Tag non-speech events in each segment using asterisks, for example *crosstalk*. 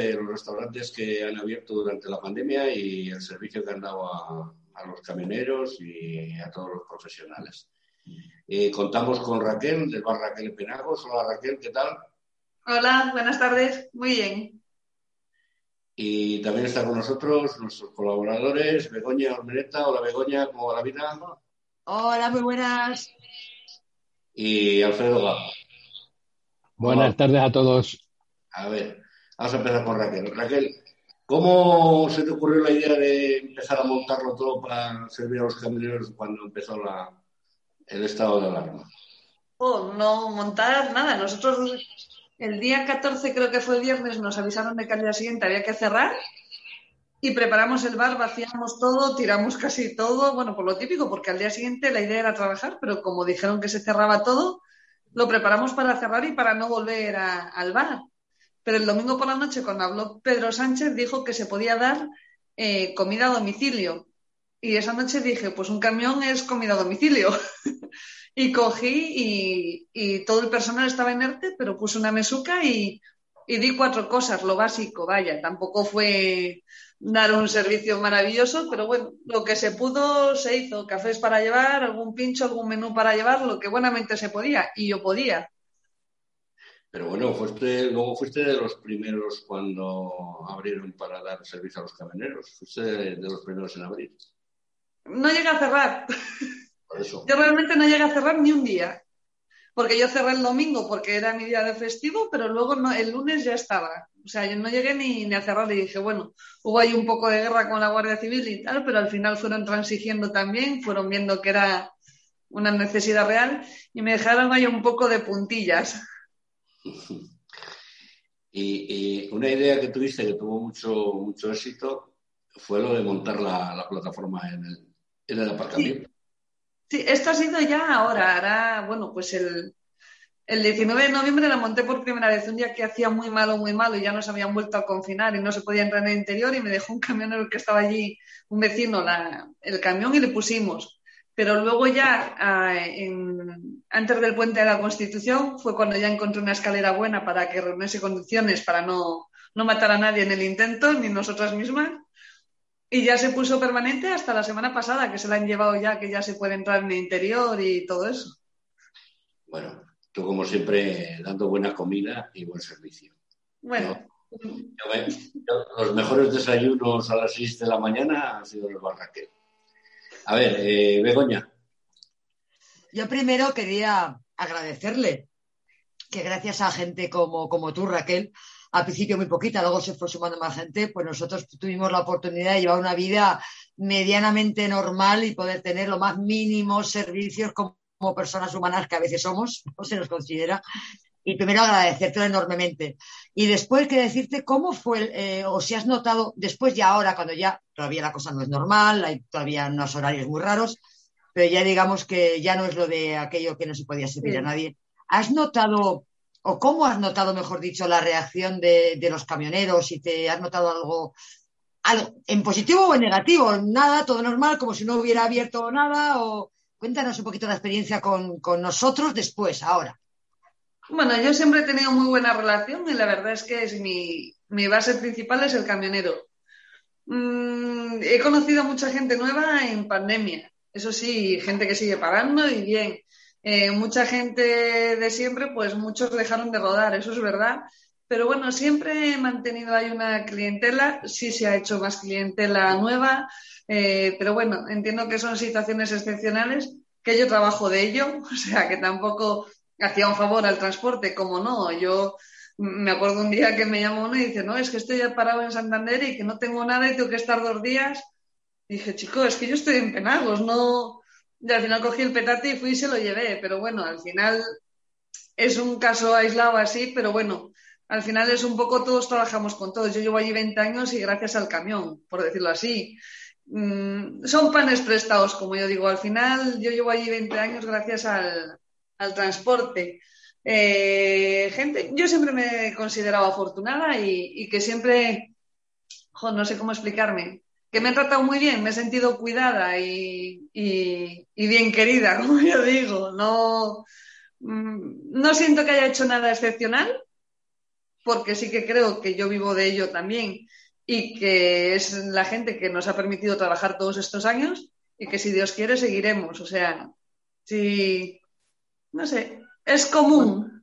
De los restaurantes que han abierto durante la pandemia y el servicio que han dado a, los camioneros y a todos los profesionales. Eh, contamos con Raquel, del bar Raquel Penagos. Hola Raquel, ¿qué tal? Hola, buenas tardes. Muy bien. Y también está con nosotros nuestros colaboradores, Begoña Ormeneta. Hola Begoña, ¿cómo va la vida? Hola, muy buenas. Y Alfredo Gama. Buenas tardes a todos. A ver, vamos a empezar con Raquel. Raquel, ¿cómo se te ocurrió la idea de empezar a montarlo todo para servir a los camioneros cuando empezó la, el estado de alarma? Oh, no montar nada. Nosotros el día 14, creo que fue viernes, nos avisaron de que al día siguiente había que cerrar y preparamos el bar, vaciamos todo, tiramos casi todo, bueno, por lo típico, porque al día siguiente la idea era trabajar, pero como dijeron que se cerraba todo, lo preparamos para cerrar y para no volver al bar. Pero el domingo por la noche, cuando habló Pedro Sánchez, dijo que se podía dar eh, comida a domicilio. Y esa noche dije, pues un camión es comida a domicilio. *laughs* y cogí y, todo el personal estaba inerte, pero puse una mesuca y, y di cuatro cosas, lo básico, vaya. Tampoco fue dar un servicio maravilloso, pero bueno, lo que se pudo se hizo. Cafés para llevar, algún pincho, algún menú para llevar, lo que buenamente se podía. Y yo podía. Pero bueno, fuiste, luego fuiste de los primeros cuando abrieron para dar servicio a los camioneros. Fuiste de, los primeros en abrir. No llegué a cerrar. Yo realmente no llegué a cerrar ni un día. Porque yo cerré el domingo porque era mi día de festivo, pero luego el lunes ya estaba. O sea, yo no llegué ni, ni a cerrar y dije, bueno, hubo ahí un poco de guerra con la Guardia Civil y tal, pero al final fueron transigiendo también, fueron viendo que era una necesidad real y me dejaron ahí un poco de puntillas. *laughs* Y, una idea que tuviste que tuvo mucho, mucho éxito fue lo de montar la, plataforma en el, en el aparcamiento. Sí. esto ha sido ya ahora, ahora, bueno, pues el, el 19 de noviembre la monté por primera vez, un día que hacía muy malo, muy malo y ya nos habían vuelto a confinar y no se podía entrar en el interior y me dejó un camionero que estaba allí, un vecino, el camión y le pusimos. Pero luego ya, ah, antes del puente de la Constitución, fue cuando ya encontré una escalera buena para que reuniese condiciones para no, no matar a nadie en el intento, ni nosotras mismas. Y ya se puso permanente hasta la semana pasada, que se la han llevado ya, que ya se puede entrar en el interior y todo eso. Bueno, tú como siempre dando buena comida y buen servicio. Bueno. los mejores desayunos a las 6 de la mañana han sido los barraqueros. A ver, eh, Begoña. Yo primero quería agradecerle que gracias a gente como, como tú, Raquel, al principio muy poquita, luego se fue sumando más gente, pues nosotros tuvimos la oportunidad de llevar una vida medianamente normal y poder tener los más mínimos servicios como, personas humanas que a veces somos, no se nos considera. Y primero agradecerte enormemente. Y después quiero decirte cómo fue, eh, o si has notado, después y ahora, cuando ya todavía la cosa no es normal, hay todavía unos horarios muy raros, pero ya digamos que ya no es lo de aquello que no se podía servir a nadie. ¿Has notado, o cómo has notado, mejor dicho, la reacción de, los camioneros? y te has notado algo, algo en positivo o en negativo? Nada, todo normal, como si no hubiera abierto nada, o cuéntanos un poquito la experiencia con, con nosotros después, ahora. Bueno, yo siempre he tenido muy buena relación y la verdad es que mi, base principal es el camionero. Mm, he conocido mucha gente nueva en pandemia. Eso sí, gente que sigue pagando y bien. Eh, mucha gente de siempre, pues muchos dejaron de rodar, eso es verdad. Pero bueno, siempre he mantenido ahí una clientela, sí se ha hecho más clientela nueva, eh, pero bueno, entiendo que son situaciones excepcionales, que yo trabajo de ello, *laughs* o sea que tampoco hacía un favor al transporte, como no. Yo me acuerdo un día que me llamó uno y dice, no, es que estoy ya parado en Santander y que no tengo nada y tengo que estar dos días. dije, chico, es que yo estoy en Penagos, no. Y al final cogí el petate y fui y se lo llevé, pero bueno, al final es un caso aislado así, pero bueno, al final es un poco todos trabajamos con todos. Yo llevo allí 20 años y gracias al camión, por decirlo así. Mm, son panes prestados, como yo digo. Al final yo llevo allí 20 años gracias al, al transporte. Eh, gente, yo siempre me he considerado afortunada y, que siempre, no sé cómo explicarme, que me han tratado muy bien, me he sentido cuidada y, bien querida, *laughs* como yo digo. No, mm, no siento que haya hecho nada excepcional, porque sí que creo que yo vivo de ello también y que es la gente que nos ha permitido trabajar todos estos años y que si Dios quiere seguiremos. O sea, si, no sé, es común.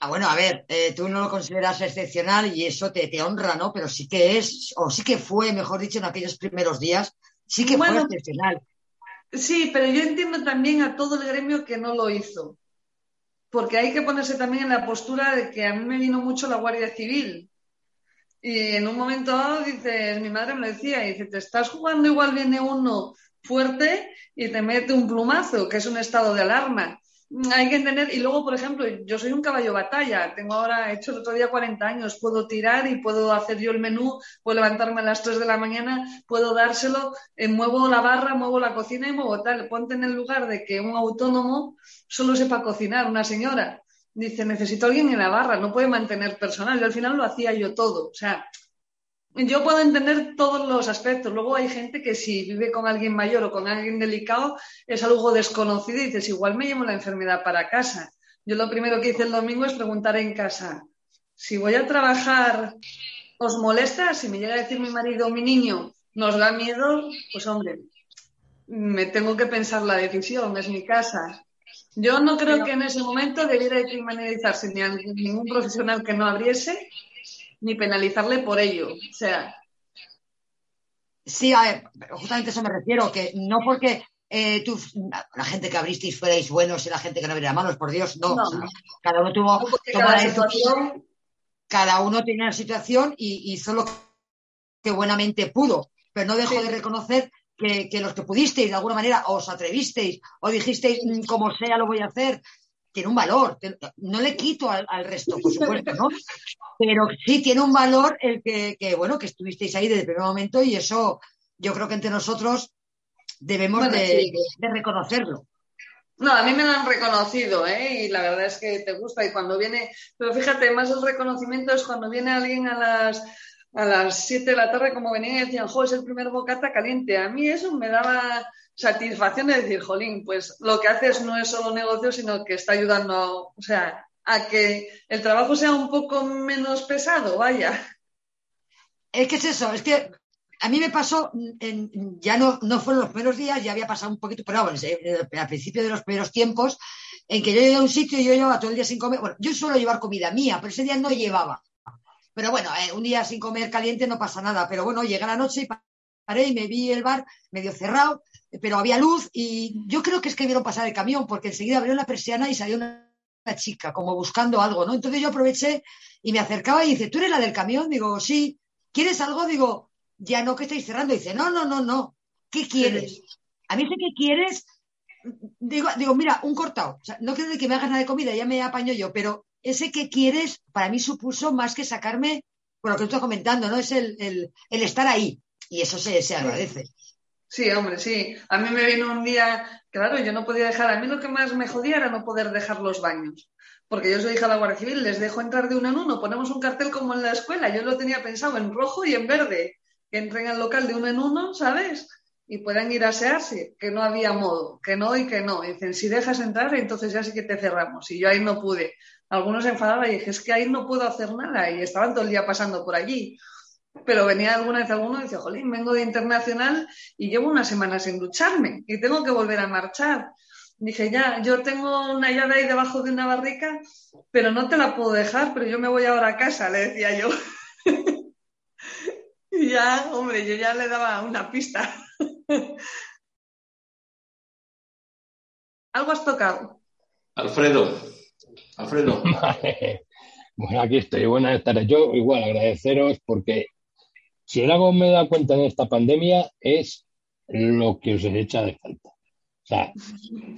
Ah, bueno, a ver, eh, tú no lo consideras excepcional y eso te, te, honra, ¿no? Pero sí que es, o sí que fue, mejor dicho, en aquellos primeros días, sí que fue excepcional. Sí, pero yo entiendo también a todo el gremio que no lo hizo. Porque hay que ponerse también en la postura de que a mí me vino mucho la Guardia Civil. Y en un momento dado, dices, mi madre me lo decía, dice, te estás jugando, igual viene uno fuerte y te mete un plumazo, que es un estado de alarma hay que entender, y luego, por ejemplo, yo soy un caballo batalla, tengo ahora, he hecho el otro día 40 años, puedo tirar y puedo hacer yo el menú, puedo levantarme a las 3 de la mañana, puedo dárselo, eh, muevo la barra, muevo la cocina y muevo tal. Ponte en el lugar de que un autónomo solo sepa cocinar, una señora. Dice, necesito a alguien en la barra, no puede mantener personal. Yo al final lo hacía yo todo. O sea, yo puedo entender todos los aspectos. Luego hay gente que si vive con alguien mayor o con alguien delicado es algo desconocido y dices, igual me llevo la enfermedad para casa. Yo lo primero que hice el domingo es preguntar en casa, si voy a trabajar, ¿os molesta? Si me llega a decir mi marido o mi niño, ¿nos da miedo? Pues hombre, me tengo que pensar la decisión, es mi casa. Yo no creo que en ese momento debiera de criminalizarse ni a ningún profesional que no abriese ni penalizarle por ello. O sea. Sí, a ver, justamente a eso me refiero, que no porque eh, tú, la gente que abristeis fuerais buenos y la gente que no abriera malos, por Dios, no. cada uno tuvo cada, situación... cada uno tenía una situación y hizo lo que buenamente pudo, pero no dejó de reconocer que, que, los que pudisteis, de alguna manera, os atrevisteis o dijisteis, mm, como sea, lo voy a hacer, tiene un valor. No le quito al, resto, por supuesto, ¿no? *laughs* Pero sí tiene un valor el que, bueno, que estuvisteis ahí desde el primer momento y eso yo creo que entre nosotros debemos de, reconocerlo. No, a mí me lo han reconocido, ¿eh? Y la verdad es que te gusta. Y cuando viene, pero fíjate, más el reconocimiento es cuando viene alguien a las a las 7 de la tarde, como venían y decían, jo, es el primer bocata caliente. A mí eso me daba satisfacción de decir, jolín, pues lo que haces no es solo negocio, sino que está ayudando, o sea, a que el trabajo sea un poco menos pesado, vaya. Es que es eso, es que a mí me pasó, en, ya no, no fueron los primeros días, ya había pasado un poquito, pero bueno, al principio de los primeros tiempos, en que yo iba a un sitio y yo llevaba todo el día sin comer. Bueno, yo suelo llevar comida mía, pero ese día no llevaba. Pero bueno, eh, un día sin comer caliente no pasa nada. Pero bueno, llega la noche y paré y me vi el bar medio cerrado pero había luz y yo creo que es que vieron pasar el camión porque enseguida abrió la persiana y salió una, chica como buscando algo, ¿no? Entonces yo aproveché y me acercaba y dice, ¿tú eres la del camión? Digo, sí. ¿Quieres algo? Digo, ya no que estáis cerrando. Dice, no, no, no, no. ¿Qué quieres? A mí sé que quieres. Digo, digo, mira, un cortado. O sea, no quiero que me hagas nada de comida, ya me apaño yo, pero ese que quieres para mí supuso más que sacarme, por lo que estoy comentando, ¿no? Es el, el, estar ahí. Y eso se, se agradece. Sí, hombre, sí. A mí me vino un día, claro, yo no podía dejar, a mí lo que más me jodía era no poder dejar los baños. Porque yo soy hija de la Guardia Civil, les dejo entrar de uno en uno, ponemos un cartel como en la escuela, yo lo tenía pensado en rojo y en verde, que entren al local de uno en uno, ¿sabes? Y puedan ir a asearse, que no había modo, que no y que no. dicen, si dejas entrar, entonces ya sí que te cerramos. Y yo ahí no pude. Algunos se enfadaban y dije, es que ahí no puedo hacer nada. Y estaban todo el día pasando por allí pero venía alguna vez alguno y decía, jolín, vengo de internacional y llevo una semana sin ducharme y tengo que volver a marchar. Dije, ya, yo tengo una llave ahí debajo de una barrica, pero no te la puedo dejar, pero yo me voy ahora a casa, le decía yo. *laughs* y ya, hombre, yo ya le daba una pista. *laughs* ¿Algo has tocado? Alfredo, Alfredo. *laughs* bueno, aquí estoy. Buenas tardes. Yo igual agradeceros porque si algo me he cuenta de esta pandemia es lo que os echa de falta. O sea,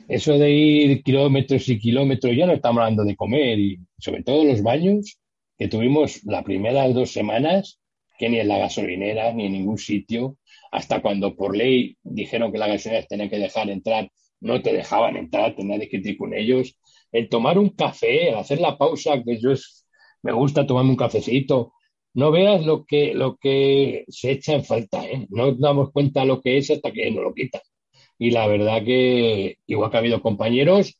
eso de ir kilómetros y kilómetros, ya no estamos hablando de comer y sobre todo los baños que tuvimos las primeras dos semanas, que ni en la gasolinera ni en ningún sitio, hasta cuando por ley dijeron que las gasolineras tenían que dejar entrar, no te dejaban entrar, tenías que ir con ellos. El tomar un café, el hacer la pausa, que yo es, me gusta tomarme un cafecito, no veas lo que, lo que se echa en falta, ¿eh? No damos cuenta lo que es hasta que nos lo quitan. Y la verdad que, igual que ha habido compañeros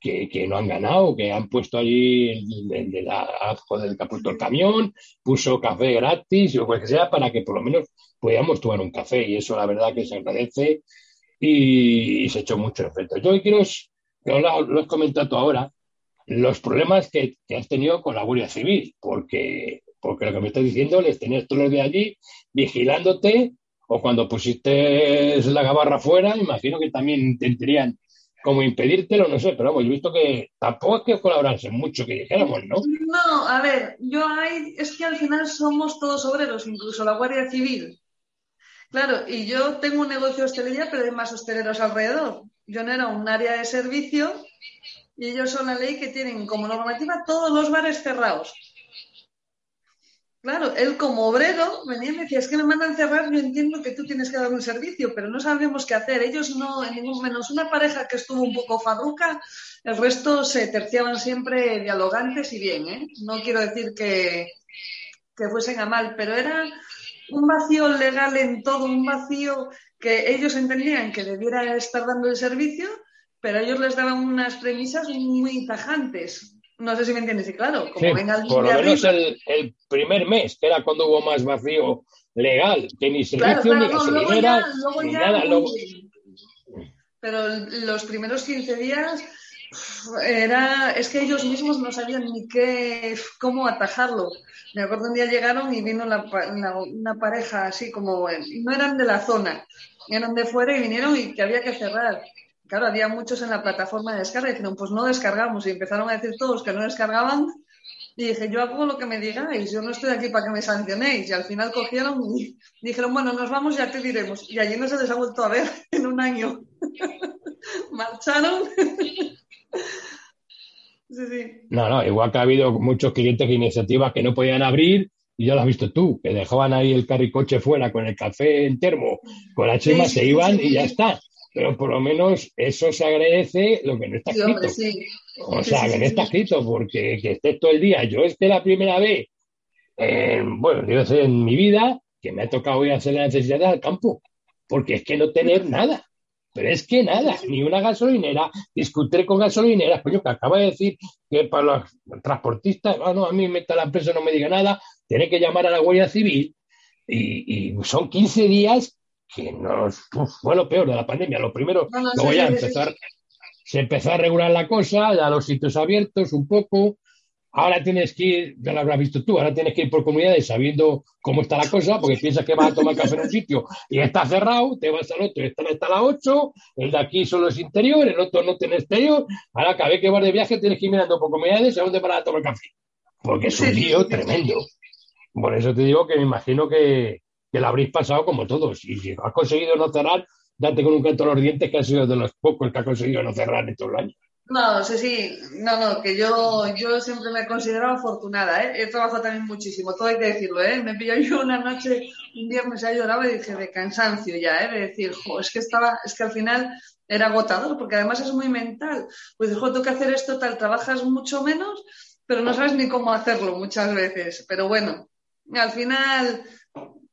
que, no han ganado, que han puesto allí el, el, el, que ha puesto el camión, puso café gratis o lo que sea para que por lo menos podamos tomar un café y eso la verdad que se agradece y, se echó mucho efecto. Yo quiero, lo, lo has comentado ahora, los problemas que, has tenido con la Guardia Civil, porque, porque lo que me estás diciendo, les tenías todos los días allí vigilándote o cuando pusiste la gabarra fuera, imagino que también intentarían como impedírtelo, no sé, pero vamos, yo he visto que tampoco es que colaborarse mucho, que dijéramos, ¿no? No, a ver, yo hay, es que al final somos todos obreros, incluso la Guardia Civil. Claro, y yo tengo un negocio de hostelería, pero hay más hosteleros alrededor. Yo no era un área de servicio y ellos son la ley que tienen como normativa todos los bares cerrados. Claro, él como obrero venía y me decía, es que me mandan cerrar, yo entiendo que tú tienes que dar un servicio, pero no sabemos qué hacer. Ellos no, en ningún menos una pareja que estuvo un poco farruca, el resto se terciaban siempre dialogantes y bien, ¿eh? No quiero decir que, que fuesen a mal, pero era un vacío legal en todo, un vacío que ellos entendían que debiera estar dando el servicio, pero ellos les daban unas premisas muy tajantes. No sé si me entiendes, y claro, como venga el Por lo menos el, primer mes, que era cuando hubo más vacío legal, que ni servicio, ni gasolinera, ni nada. Pero los primeros 15 días era, es que ellos mismos no sabían ni qué, cómo atajarlo. Me acuerdo un día llegaron y vino una pareja así como, no eran de la zona, eran de fuera y vinieron y que había que cerrar. Claro, había muchos en la plataforma de descarga y dijeron, pues no descargamos. Y empezaron a decir todos que no descargaban. Y dije, yo hago lo que me digáis, yo no estoy aquí para que me sancionéis. Y al final cogieron y dijeron, bueno, nos vamos, ya te diremos. Y allí no se les ha vuelto a ver *laughs* en un año. *laughs* Marcharon. *laughs* sí, sí. No, no, igual que ha habido muchos clientes de iniciativas que no podían abrir y ya lo has visto tú, que dejaban ahí el carricoche fuera con el café en termo, con la chima, se iban y ya está pero por lo menos eso se agradece lo que no está escrito. O sea, que no está escrito, porque que estés todo el día. Yo es que la primera vez, bueno, yo sé en mi vida, que me ha tocado ir a hacer la necesidad al campo, porque es que no tener nada. Pero es que nada, ni una gasolinera. Discutir con gasolineras, coño, que acaba de decir que para los transportistas, ah, no, a mí me, la empresa no me diga nada, tiene que llamar a la Guardia Civil y, y son 15 días que nos fue lo peor de la pandemia. Lo primero, luego ya empezar, se empezó a regular la cosa, ya los sitios abiertos un poco. Ahora tienes que ir, ya lo habrás visto tú, ahora tienes que ir por comunidades sabiendo cómo está la cosa, porque piensas que vas a tomar café en un sitio y está cerrado, te vas al otro y está, está a las 8, el de aquí solo es interior, el otro no tiene exterior. Ahora cada vez que vas de viaje tienes que ir mirando por comunidades a dónde vas a tomar café, porque es un lío tremendo. Por eso te digo que me imagino que, que la habréis pasado como todos. Y si has conseguido no cerrar, date con un canto a los dientes que ha sido de los pocos que ha conseguido no cerrar en todo el año. No, sí, sí, no, no, que yo, yo siempre me he considerado afortunada, ¿eh? He trabajado también muchísimo, todo hay que decirlo, ¿eh? Me pilló yo una noche, un día me se lloraba y dije de cansancio ya, ¿eh? De decir, jo, es que estaba, es que al final era agotador, porque además es muy mental. Pues dijo, tengo que hacer esto tal, trabajas mucho menos, pero no sabes ni cómo hacerlo muchas veces. Pero bueno, al final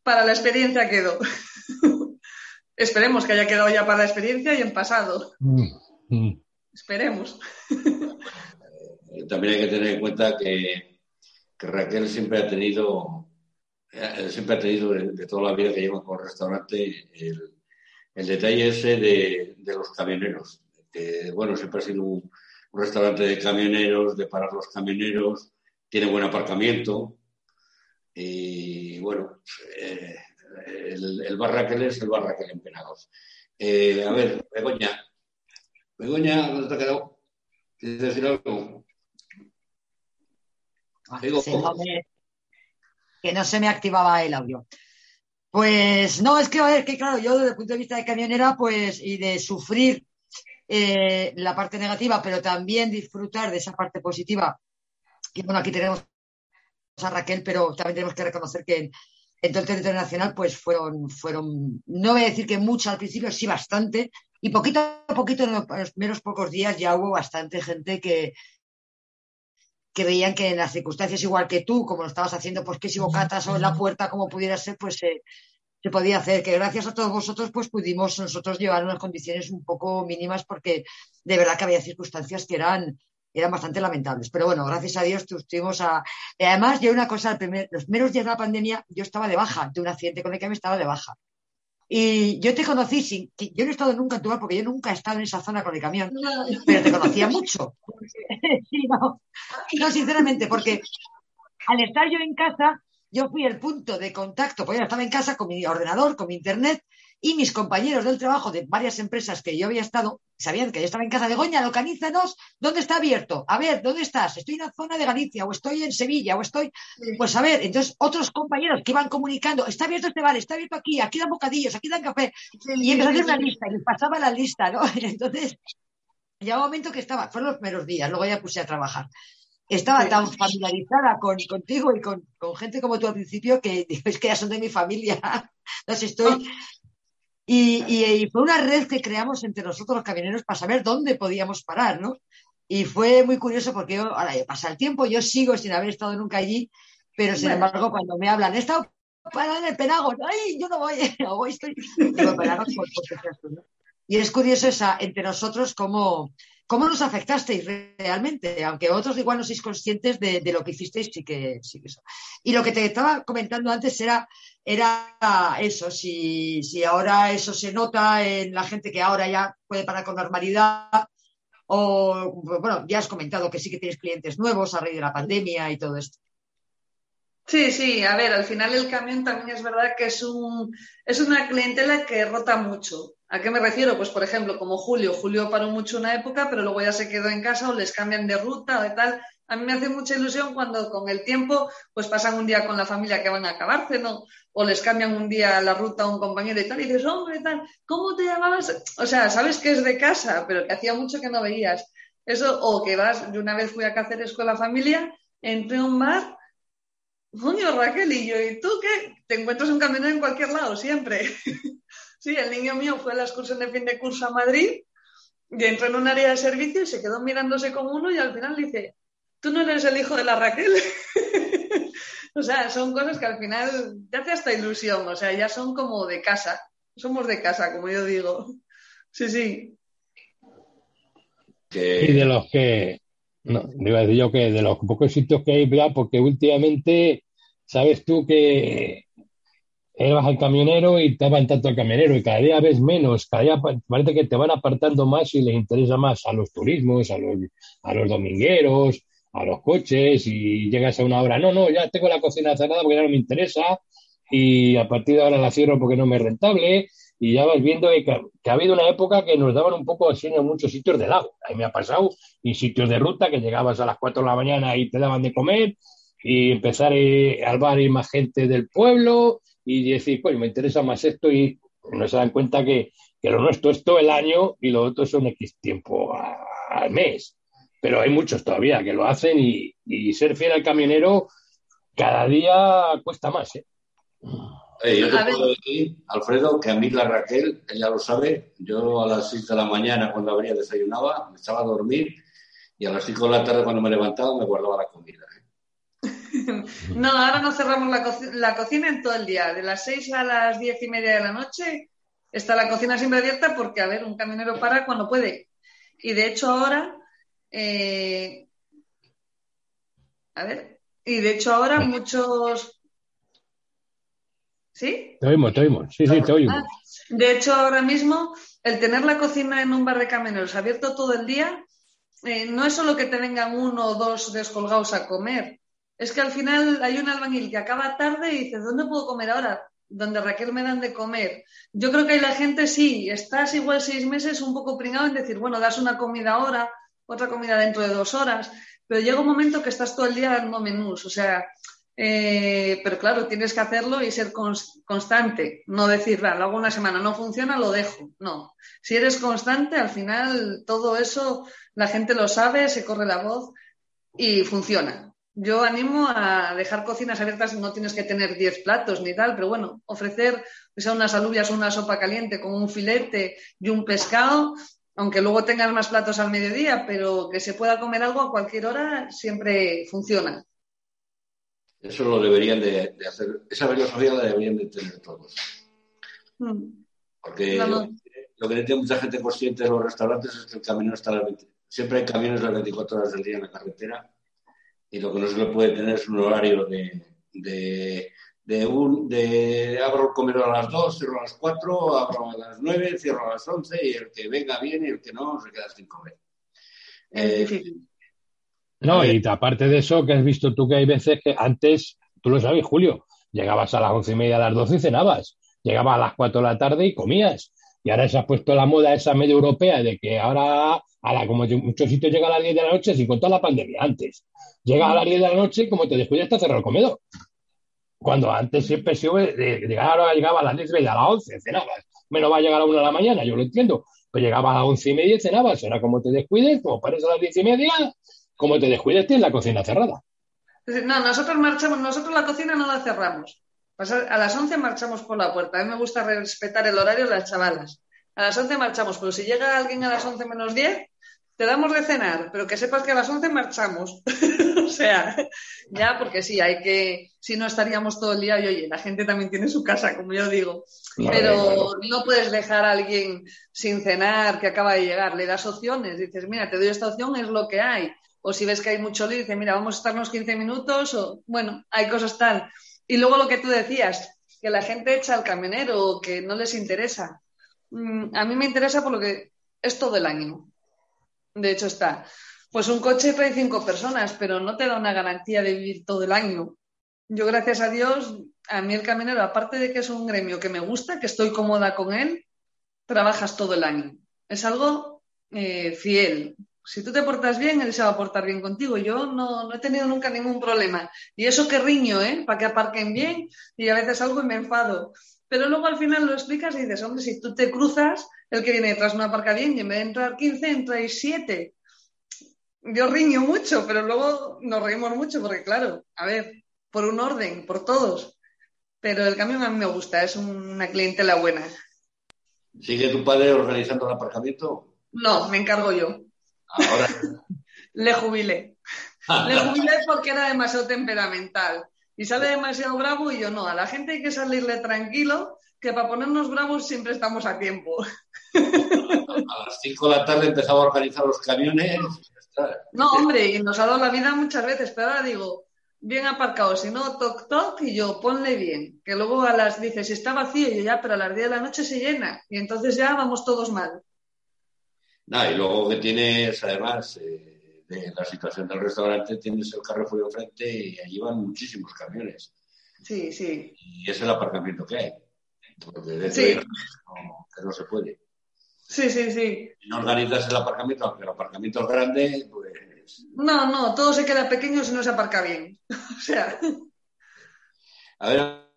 para la experiencia quedó. *laughs* Esperemos que haya quedado ya para la experiencia y en pasado. Mm, mm. Esperemos. También hay que tener en cuenta que, Raquel siempre ha tenido, eh, siempre ha tenido de, toda la vida que lleva con el restaurante el, detalle ese de, los camioneros. Que, bueno, siempre ha sido un, restaurante de camioneros, de parar los camioneros, tiene buen aparcamiento, y bueno, eh, el, el Barraquel es el Barraquel en Penados. Eh, a ver, Begoña. Begoña, ¿dónde te ha quedado? ¿Quieres decir algo? Ah, que no se me activaba el audio. Pues no, es que, a ver, que claro, yo desde el punto de vista de camionera, pues, y de sufrir eh, la parte negativa, pero también disfrutar de esa parte positiva. Y bueno, aquí tenemos a Raquel, pero también tenemos que reconocer que en, todo el territorio nacional, pues fueron, fueron, no voy a decir que mucho al principio, sí bastante, y poquito a poquito en los primeros pocos días ya hubo bastante gente que, que veían que en las circunstancias igual que tú, como lo estabas haciendo, pues que si bocatas o en la puerta, como pudiera ser, pues se podía hacer, que gracias a todos vosotros pues pudimos nosotros llevar unas condiciones un poco mínimas porque de verdad que había circunstancias que eran, eran bastante lamentables. Pero bueno, gracias a Dios estuvimos a... Y además, yo una cosa, los primeros días de la pandemia yo estaba de baja, de un accidente con el que me estaba de baja. Y yo te conocí sin, yo no he estado nunca en tu bar porque yo nunca he estado en esa zona con el camión, pero te conocía mucho. *laughs* no, sinceramente, porque al estar yo en casa, yo fui el punto de contacto, porque yo estaba en casa con mi ordenador, con mi internet, y mis compañeros del trabajo de varias empresas que yo había estado, sabían que yo estaba en casa de Goña, localízanos, ¿dónde está abierto? A ver, ¿dónde estás? Estoy en la zona de Galicia, o estoy en Sevilla, o estoy, pues a ver, entonces otros compañeros que iban comunicando, está abierto este bar, está abierto aquí, aquí dan bocadillos, aquí dan café, y empecé a hacer una lista, y les pasaba la lista, ¿no? *laughs* Entonces, llegó un momento que estaba, fueron los primeros días, luego ya puse a trabajar estaba tan familiarizada con, contigo y con, gente como tú al principio que *laughs* es que ya son de mi familia. *laughs* Entonces estoy. Y, fue una red que creamos entre nosotros los camioneros para saber dónde podíamos parar, ¿no? Y fue muy curioso porque yo, ahora pasa el tiempo, yo sigo sin haber estado nunca allí, pero sin embargo, cuando me hablan, he estado parada en el Penagón, ¡ay! Yo no voy, *laughs* no voy, estoy. Y es curioso esa, entre nosotros cómo, ¿Cómo nos afectasteis realmente? Aunque otros igual no sois conscientes de, lo que hicisteis, sí que, sí que eso. Y lo que te estaba comentando antes era, era eso, si, si ahora eso se nota en la gente que ahora ya puede parar con normalidad, o bueno, ya has comentado que sí que tienes clientes nuevos a raíz de la pandemia y todo esto. Sí, sí, a ver, al final el camión también es verdad que es, un, es una clientela que rota mucho. ¿A qué me refiero? Pues, por ejemplo, como Julio. Julio paró mucho una época, pero luego ya se quedó en casa o les cambian de ruta o de tal. A mí me hace mucha ilusión cuando con el tiempo pues pasan un día con la familia que van a acabarse, ¿no? O les cambian un día la ruta a un compañero y tal, y dices, hombre, tal, ¿cómo te llamabas? O sea, sabes que es de casa, pero que hacía mucho que no veías. Eso, o que vas, yo una vez fui a Cáceres con la familia, entré a un bar, coño, Raquel, y yo, ¿y tú qué? Te encuentras un camino en cualquier lado, siempre. *laughs* Sí, el niño mío fue a la excursión de fin de curso a Madrid y entró en un área de servicio y se quedó mirándose con uno y al final dice, tú no eres el hijo de la Raquel. *laughs* o sea, son cosas que al final te hace hasta ilusión, o sea, ya son como de casa, somos de casa, como yo digo. Sí, sí. Y de los que, no, iba a decir yo que de los pocos sitios que hay, porque últimamente, sabes tú que vas al camionero y te van tanto al camionero y cada día ves menos, cada día parece que te van apartando más y les interesa más a los turismos, a los, a los domingueros, a los coches y llegas a una hora, no, no, ya tengo la cocina cerrada porque ya no me interesa y a partir de ahora la cierro porque no me es rentable y ya vas viendo que, ha habido una época que nos daban un poco así en muchos sitios de lago. Ahí me ha pasado, y sitios de ruta que llegabas a las 4 de la mañana y te daban de comer y empezar eh, al bar y más gente del pueblo y decir, pues me interesa más esto y no se dan cuenta que, lo nuestro es todo el año y lo otro son X tiempo al mes. Pero hay muchos todavía que lo hacen y, ser fiel al camionero cada día cuesta más. ¿eh? Yo te puedo decir, Alfredo, que a mí la Raquel, ella lo sabe, yo a las 6 de la mañana cuando habría desayunaba, me echaba a dormir y a las 5 de la tarde cuando me levantaba me guardaba la comida. *laughs* no, ahora no cerramos la, cocina en todo el día. De las seis a las diez y media de la noche está la cocina siempre abierta porque, a ver, un camionero para cuando puede. Y de hecho ahora, eh, a ver, y de hecho ahora muchos... ¿Sí? Te oímos, te oímos. Sí, sí, te oímos. Ah, de hecho, ahora mismo, el tener la cocina en un bar de camioneros abierto todo el día, eh, no es solo que te vengan uno o dos descolgados a comer, es que al final hay un albañil que acaba tarde y dice, ¿dónde puedo comer ahora? Donde Raquel me dan de comer. Yo creo que hay la gente sí, estás igual seis meses un poco pringado en decir, bueno, das una comida ahora, otra comida dentro de dos horas, pero llega un momento que estás todo el día dando menús, o sea, eh, pero claro, tienes que hacerlo y ser constante, no decir, lo hago una semana, no funciona, lo dejo. No, si eres constante, al final todo eso la gente lo sabe, se corre la voz y funciona. Yo animo a dejar cocinas abiertas, no tienes que tener 10 platos ni tal, pero bueno, ofrecer sea unas alubias o una sopa caliente con un filete y un pescado, aunque luego tengas más platos al mediodía, pero que se pueda comer algo a cualquier hora siempre funciona. Eso lo deberían de, hacer, esa filosofía la deberían de tener todos. Mm. Porque. Lo, que tiene mucha gente consciente de los restaurantes es que el camionero está a las 20 siempre hay camiones las 24 horas del día en la carretera y lo que no se le puede tener es un horario de, de, de un, de abro el comedor a las 2, cierro a las 4, abro a las 9, cierro a las 11 y el que venga bien y el que no se queda sin comer. Eh, difícil. No, y aparte de eso, que has visto tú que hay veces que antes, tú lo sabes, Julio, llegabas a las once y media, a las doce y cenabas. Llegabas a las cuatro de la tarde y comías. Y ahora se ha puesto la moda esa medio europea de que ahora, a la, como en muchos sitios llega a las 10 de la noche sin contar la pandemia antes. Llega a las 10 de la noche y como te descuidas está cerrado el comedor. Cuando antes siempre se ahora llegaba a las 10 y media, a las 11, cenabas. Menos va a llegar a una de la mañana, yo lo entiendo. Pero llegaba a las once y media y cenabas. Ahora como te descuides, como pares a las diez y media, como te descuides tienes la cocina cerrada. No, nosotros marchamos, nosotros la cocina no la cerramos. A las 11 marchamos por la puerta. A mí me gusta respetar el horario de las chavalas. A las 11 marchamos, pero si llega alguien a las 11 menos 10, te damos de cenar, pero que sepas que a las 11 marchamos. *laughs* o sea, ya porque sí, hay que, si no estaríamos todo el día y oye, la gente también tiene su casa, como yo digo. Pero no puedes dejar a alguien sin cenar que acaba de llegar. Le das opciones. Dices, mira, te doy esta opción, es lo que hay. O si ves que hay mucho lío, dices, mira, vamos a estarnos 15 minutos. O bueno, hay cosas tal. Y luego lo que tú decías, que la gente echa al camionero o que no les interesa. Mm, a mí me interesa por lo que es todo el año. De hecho, está. Pues un coche trae cinco personas, pero no te da una garantía de vivir todo el año. Yo, gracias a Dios, a mí el camionero, aparte de que es un gremio que me gusta, que estoy cómoda con él, trabajas todo el año. Es algo eh, fiel. Si tú te portas bien, él se va a portar bien contigo. Yo no, no he tenido nunca ningún problema. Y eso que riño, ¿eh? Para que aparquen bien y a veces algo y me enfado. Pero luego al final lo explicas y dices, hombre, si tú te cruzas, el que viene detrás no aparca bien y en vez de entrar 15, entráis 7. Yo riño mucho, pero luego nos reímos mucho porque, claro, a ver, por un orden, por todos. Pero el camión a mí me gusta, es una clientela buena. ¿Sigue tu padre organizando el aparcamiento? No, me encargo yo. Ahora. *laughs* Le jubilé. Le jubilé porque era demasiado temperamental. Y sale demasiado bravo y yo no. A la gente hay que salirle tranquilo, que para ponernos bravos siempre estamos a tiempo. A las 5 de la tarde empezaba a organizar los camiones. No, hombre, y nos ha dado la vida muchas veces, pero ahora digo, bien aparcado, si no, toc toc, y yo, ponle bien. Que luego a las, dice, si está vacío, y yo ya, pero a las 10 de la noche se llena. Y entonces ya vamos todos mal. No, y luego que tienes, además, eh, de la situación del restaurante, tienes el Carrefour enfrente y allí van muchísimos camiones. Sí, sí. Y es el aparcamiento que hay. Porque de Sí. no, que no se puede. Sí, sí, sí. Si no organizas el aparcamiento, aunque el aparcamiento es grande, pues. No, no, todo se queda pequeño si no se aparca bien. *laughs* o sea, A ver,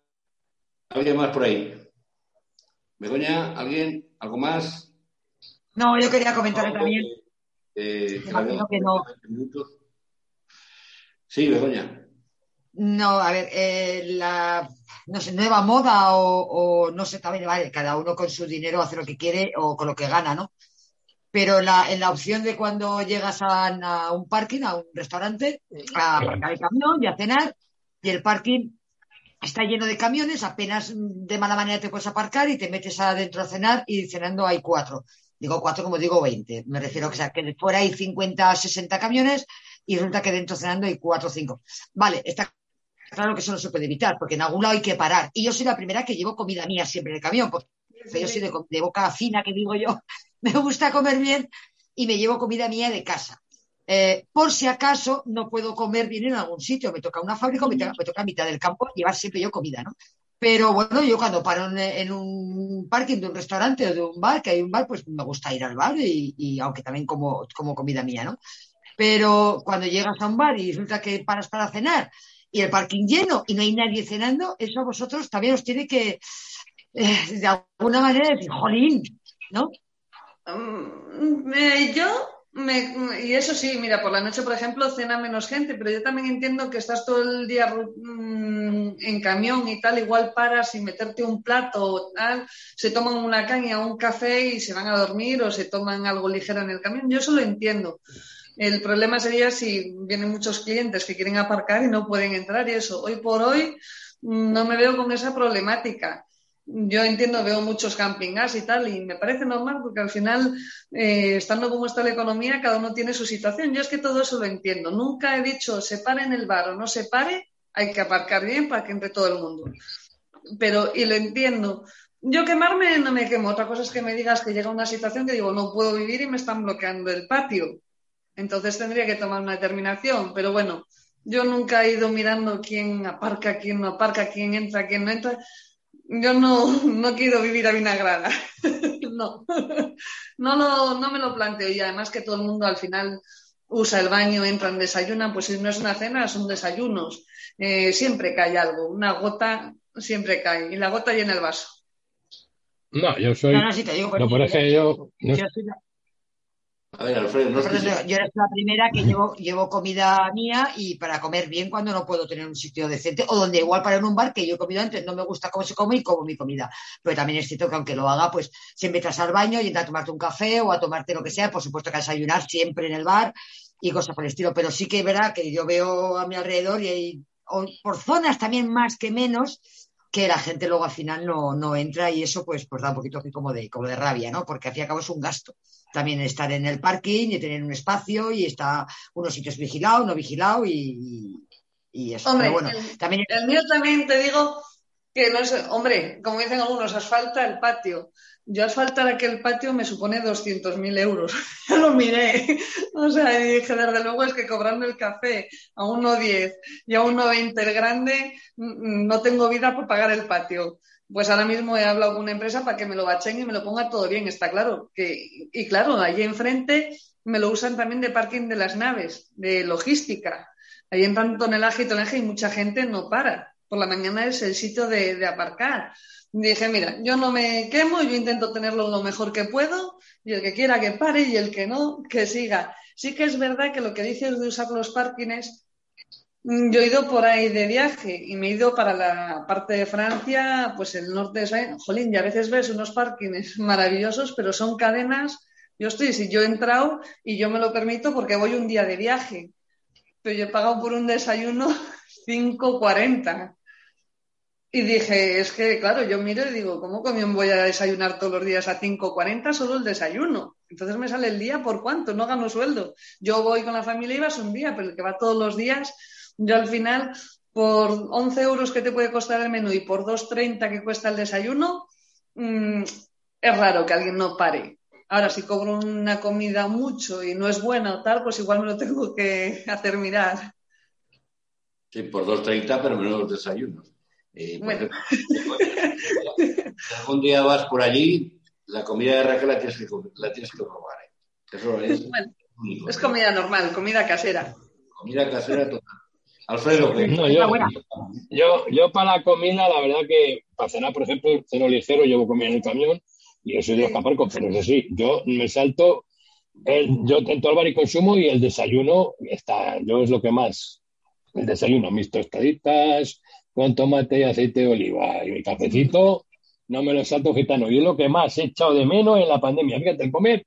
¿alguien más por ahí? Begoña, ¿alguien? ¿Algo más? No, yo quería comentar también. Eh, que Imagino que no. 20 minutos. Sí, Begoña. No, a ver, eh, la no sé, nueva moda o, o no sé, también vale, cada uno con su dinero hace lo que quiere o con lo que gana, ¿no? Pero la, en la opción de cuando llegas a, a un parking, a un restaurante, a aparcar el camión y a cenar, y el parking está lleno de camiones, apenas de mala manera te puedes aparcar y te metes adentro a cenar y cenando hay cuatro. Digo cuatro como digo 20. Me refiero a que, o sea, que fuera hay 50, 60 camiones y resulta que dentro cenando hay cuatro o cinco. Vale, está claro que eso no se puede evitar, porque en algún lado hay que parar. Y yo soy la primera que llevo comida mía siempre en el camión, porque yo soy de, de boca fina, que digo yo, *laughs* me gusta comer bien y me llevo comida mía de casa. Eh, por si acaso no puedo comer bien en algún sitio, me toca una fábrica o me toca, me toca a mitad del campo llevar siempre yo comida, ¿no? Pero bueno, yo cuando paro en, un parking de un restaurante o de un bar, que hay un bar, pues me gusta ir al bar y, y aunque también como, como comida mía, ¿no? Pero cuando llegas a un bar y resulta que paras para cenar y el parking lleno y no hay nadie cenando, eso a vosotros también os tiene que, eh, de alguna manera, decir, jolín, ¿no? Eh, yo, me, y eso sí, mira, por la noche, por ejemplo, cena menos gente, pero yo también entiendo que estás todo el día mm, en camión y tal, igual paras y meterte un plato o tal, se toman una caña o un café y se van a dormir o se toman algo ligero en el camión. Yo eso lo entiendo. El problema sería si vienen muchos clientes que quieren aparcar y no pueden entrar y eso. Hoy por hoy no me veo con esa problemática. Yo entiendo, veo muchos camping gas y tal, y me parece normal porque al final, eh, estando como está la economía, cada uno tiene su situación. Yo es que todo eso lo entiendo. Nunca he dicho se pare en el bar o no se pare, hay que aparcar bien para que entre todo el mundo. Pero, y lo entiendo. Yo quemarme no me quemo. Otra cosa es que me digas que llega una situación que digo no puedo vivir y me están bloqueando el patio. Entonces tendría que tomar una determinación. Pero bueno, yo nunca he ido mirando quién aparca, quién no aparca, quién entra, quién no entra yo no, no quiero vivir a vinagrada. *laughs* no, no, lo, no me lo planteo. Y además que todo el mundo al final usa el baño, entran, desayunan, pues si no es una cena, son desayunos. Eh, siempre cae algo, una gota siempre cae, y la gota llena el vaso. No, yo soy. No, te digo, no, por yo, yo, a ver, Alfredo, no Yo eres la primera que llevo, llevo comida mía y para comer bien cuando no puedo tener un sitio decente o donde igual para en un bar que yo he comido antes no me gusta cómo se come y como mi comida. Pero también es cierto que aunque lo haga, pues siempre estás al baño y a tomarte un café o a tomarte lo que sea, por supuesto que a desayunar siempre en el bar y cosas por el estilo. Pero sí que es verdad que yo veo a mi alrededor y hay, por zonas también más que menos que la gente luego al final no, no entra y eso pues, pues da un poquito como de, como de rabia, ¿no? Porque al fin y al cabo es un gasto también estar en el parking y tener un espacio y está unos sitios vigilados, no vigilados y, eso. Hombre, bueno, el, también... el mío también te digo que no es, hombre, como dicen algunos, asfalta el patio. Yo asfaltar aquel patio me supone 200.000 euros. *laughs* ya lo miré. o sea, y dije, desde luego es que cobrando el café a 1,10 y a 1,20 el grande, no tengo vida por pagar el patio. Pues ahora mismo he hablado con una empresa para que me lo bachen y me lo ponga todo bien, está claro. Que, y claro, allí enfrente me lo usan también de parking de las naves, de logística. Ahí entran tonelaje y tonelaje y mucha gente no para. Por la mañana es el sitio de, aparcar. dije, mira, yo no me quemo, yo intento tenerlo lo mejor que puedo y el que quiera que pare y el que no, que siga. Sí que es verdad que lo que dices de usar los parkings Mm, yo he ido por ahí de viaje y me he ido para la parte de Francia, pues el norte de España. Jolín, y a veces ves unos parkings *laughs* maravillosos, pero son cadenas. Yo estoy, si yo he entrado y yo me lo permito porque voy un día de viaje, pero yo he pagado por un desayuno *laughs* 5,40. Y dije, es que, claro, yo miro y digo, ¿cómo comió voy a desayunar todos los días a 5,40 solo el desayuno? Entonces me sale el día por cuánto, no gano sueldo. Yo voy con la familia y vas un día, pero el que va todos los días yo al final, por 11 euros que te puede costar el menú y por 2,30 que cuesta el desayuno, mm, es raro que alguien no pare. Ahora, si cobro una comida mucho y no es buena o tal, pues igual me lo tengo que *laughs* hacer mirar. Sí, por 2.30, pero menos los desayunos. Eh, bueno. si algún día vas por allí, la comida de Raquel la tienes que, la tienes que probar. ¿eh? Eso es, es comida normal, comida casera. Comida casera total. Alfredo, yo, yo, para la comida, la verdad que para cenar, por ejemplo, ceno ligero, llevo comida en el camión y eso soy de los que aparco, pero eso sí, yo me salto, yo tento al bar y consumo y el desayuno está, yo es lo que más, el desayuno, mis tostaditas con tomate y aceite de oliva y mi cafecito, no me lo salto gitano. Y es lo que más he echado de menos en la pandemia. Fíjate, el comer,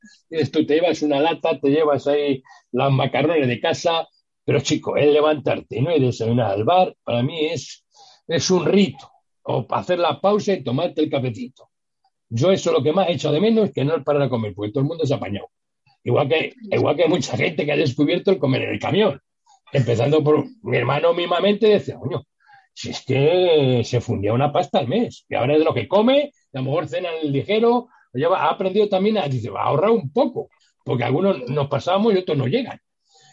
tú te llevas una lata, te llevas ahí las macarrones de casa, pero chico, el levantarte ¿no? y desayunar al bar, para mí es, es un rito. O hacer la pausa y tomarte el cafecito. Yo eso es lo que más he hecho de menos que no es para comer, porque todo el mundo se ha apañado. Igual que, igual que mucha gente que ha descubierto el comer en el camión. Empezando por mi hermano mismamente decía, coño, si es que se fundía una pasta al mes, y ahora es lo que come, a lo mejor cena en el ligero, ha aprendido también a, dice, va a ahorrar un poco, porque algunos nos pasamos y otros no llegan.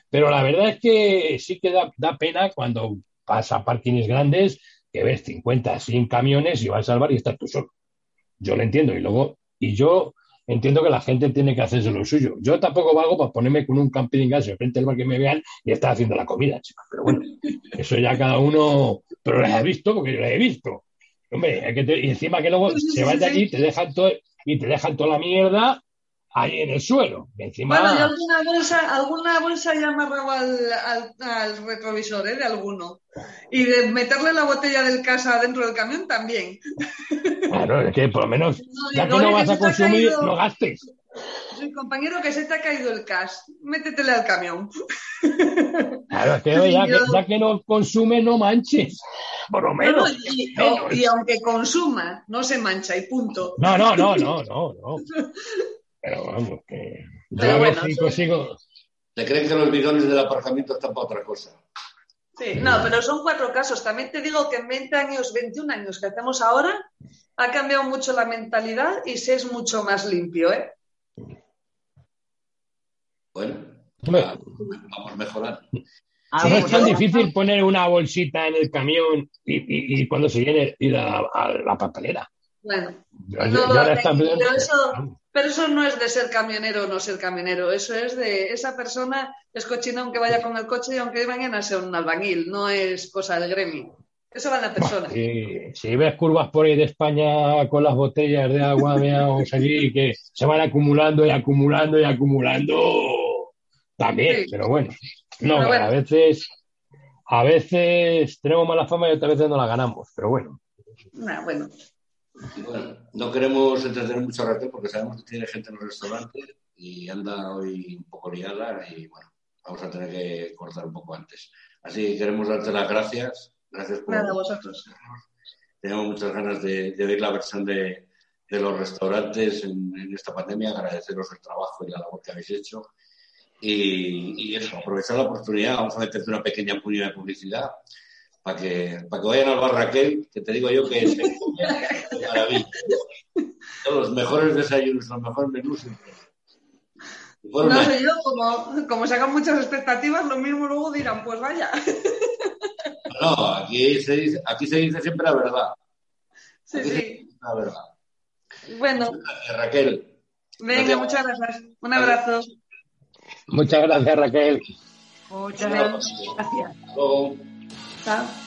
Pero la verdad es que sí que da, pena cuando pasa parkings grandes que ves 50, 100 camiones y vas a salvar y estás tú solo. Yo lo entiendo. Y luego, y yo entiendo que la gente tiene que hacerse lo suyo. Yo tampoco valgo para ponerme con un camping gas frente al bar que me vean y estar haciendo la comida, chicos. Pero bueno, *laughs* eso ya cada uno. Pero lo he visto porque yo lo he visto. Hombre, hay que y encima que luego se van de allí te dejan todo, y te dejan toda la mierda ahí en el suelo. Encima... Bueno, yo alguna bolsa, alguna bolsa ya amarrado al, al, retrovisor ¿eh? de alguno. Y de meterle la botella del casa dentro del camión también. Claro, es que por lo menos, ya que no vas a consumir, no gastes. Soy compañero que se te ha caído el cash, métetele al camión. Claro, es que ya, que ya, que no consume, no manches. por lo menos. y, y, aunque consuma, no se mancha y punto. No, no, no, no, no, no. *laughs* Pero vamos, que yo a ver si consigo. ¿Te creen que los bidones del aparcamiento están para otra cosa? Sí, no, pero son cuatro casos. También te digo que en 20 años, 21 años que hacemos ahora, ha cambiado mucho la mentalidad y se es mucho más limpio, ¿eh? Bueno, vamos mejorando. Ah, no es tan difícil poner una bolsita en el camión y, cuando se viene ir a, la papelera. Bueno, pero, eso, pero, eso, no es de ser camionero o no ser camionero. Eso es de esa persona es cochina aunque vaya con el coche y aunque mañana sea un albañil. No es cosa del gremio. Eso va en la persona. si ves curvas por ahí de España con las botellas de agua, *laughs* veamos allí que se van acumulando y acumulando y acumulando también, pero bueno. No, a veces a veces tenemos mala fama y otras veces no la ganamos, pero bueno. bueno. Bueno. no queremos entretener mucho Raquel porque sabemos que tiene gente en el restaurante y anda hoy un poco liada y bueno, vamos a tener que cortar un poco antes. Así que queremos darte las gracias Gracias por. Nada, vosotros. Tenemos muchas ganas de, de ver la versión de, de los restaurantes en, esta pandemia, agradeceros el trabajo y la labor que habéis hecho. Y, y eso, aprovechar la oportunidad, vamos a meterte una pequeña puño de publicidad para que, para que vayan al bar Raquel, que te digo yo que es maravilla. Son los mejores desayunos, los mejores menús. No sé yo, como, como se hagan muchas expectativas, lo mismo luego dirán, pues vaya. No, aquí se dice, aquí se dice siempre la verdad. Sí, sí. La verdad. Bueno. Gracias, Raquel. Venga, muchas gracias. Un abrazo. Muchas gracias, Raquel. Muchas gracias. Chao. Chao.